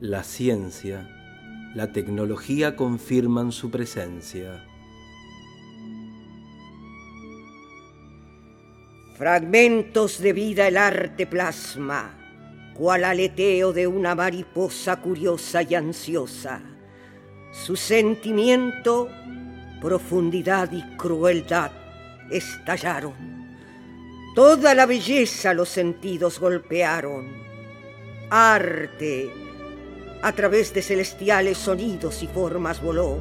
la ciencia, la tecnología confirman su presencia. Fragmentos de vida el arte plasma, cual aleteo de una mariposa curiosa y ansiosa. Su sentimiento, profundidad y crueldad estallaron. Toda la belleza los sentidos golpearon. Arte, a través de celestiales sonidos y formas voló.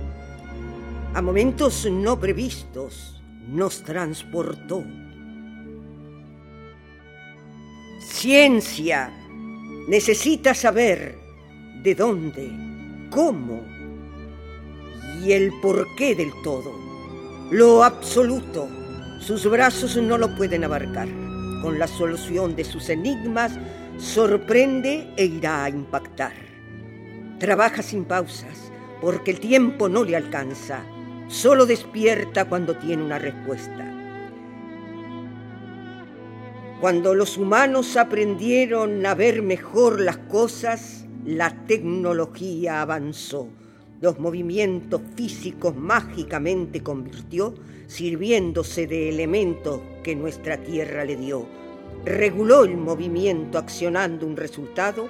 A momentos no previstos nos transportó. Ciencia necesita saber de dónde, cómo y el porqué del todo. Lo absoluto, sus brazos no lo pueden abarcar. Con la solución de sus enigmas, sorprende e irá a impactar. Trabaja sin pausas, porque el tiempo no le alcanza. Solo despierta cuando tiene una respuesta. Cuando los humanos aprendieron a ver mejor las cosas, la tecnología avanzó. Los movimientos físicos mágicamente convirtió, sirviéndose de elementos que nuestra tierra le dio. Reguló el movimiento accionando un resultado,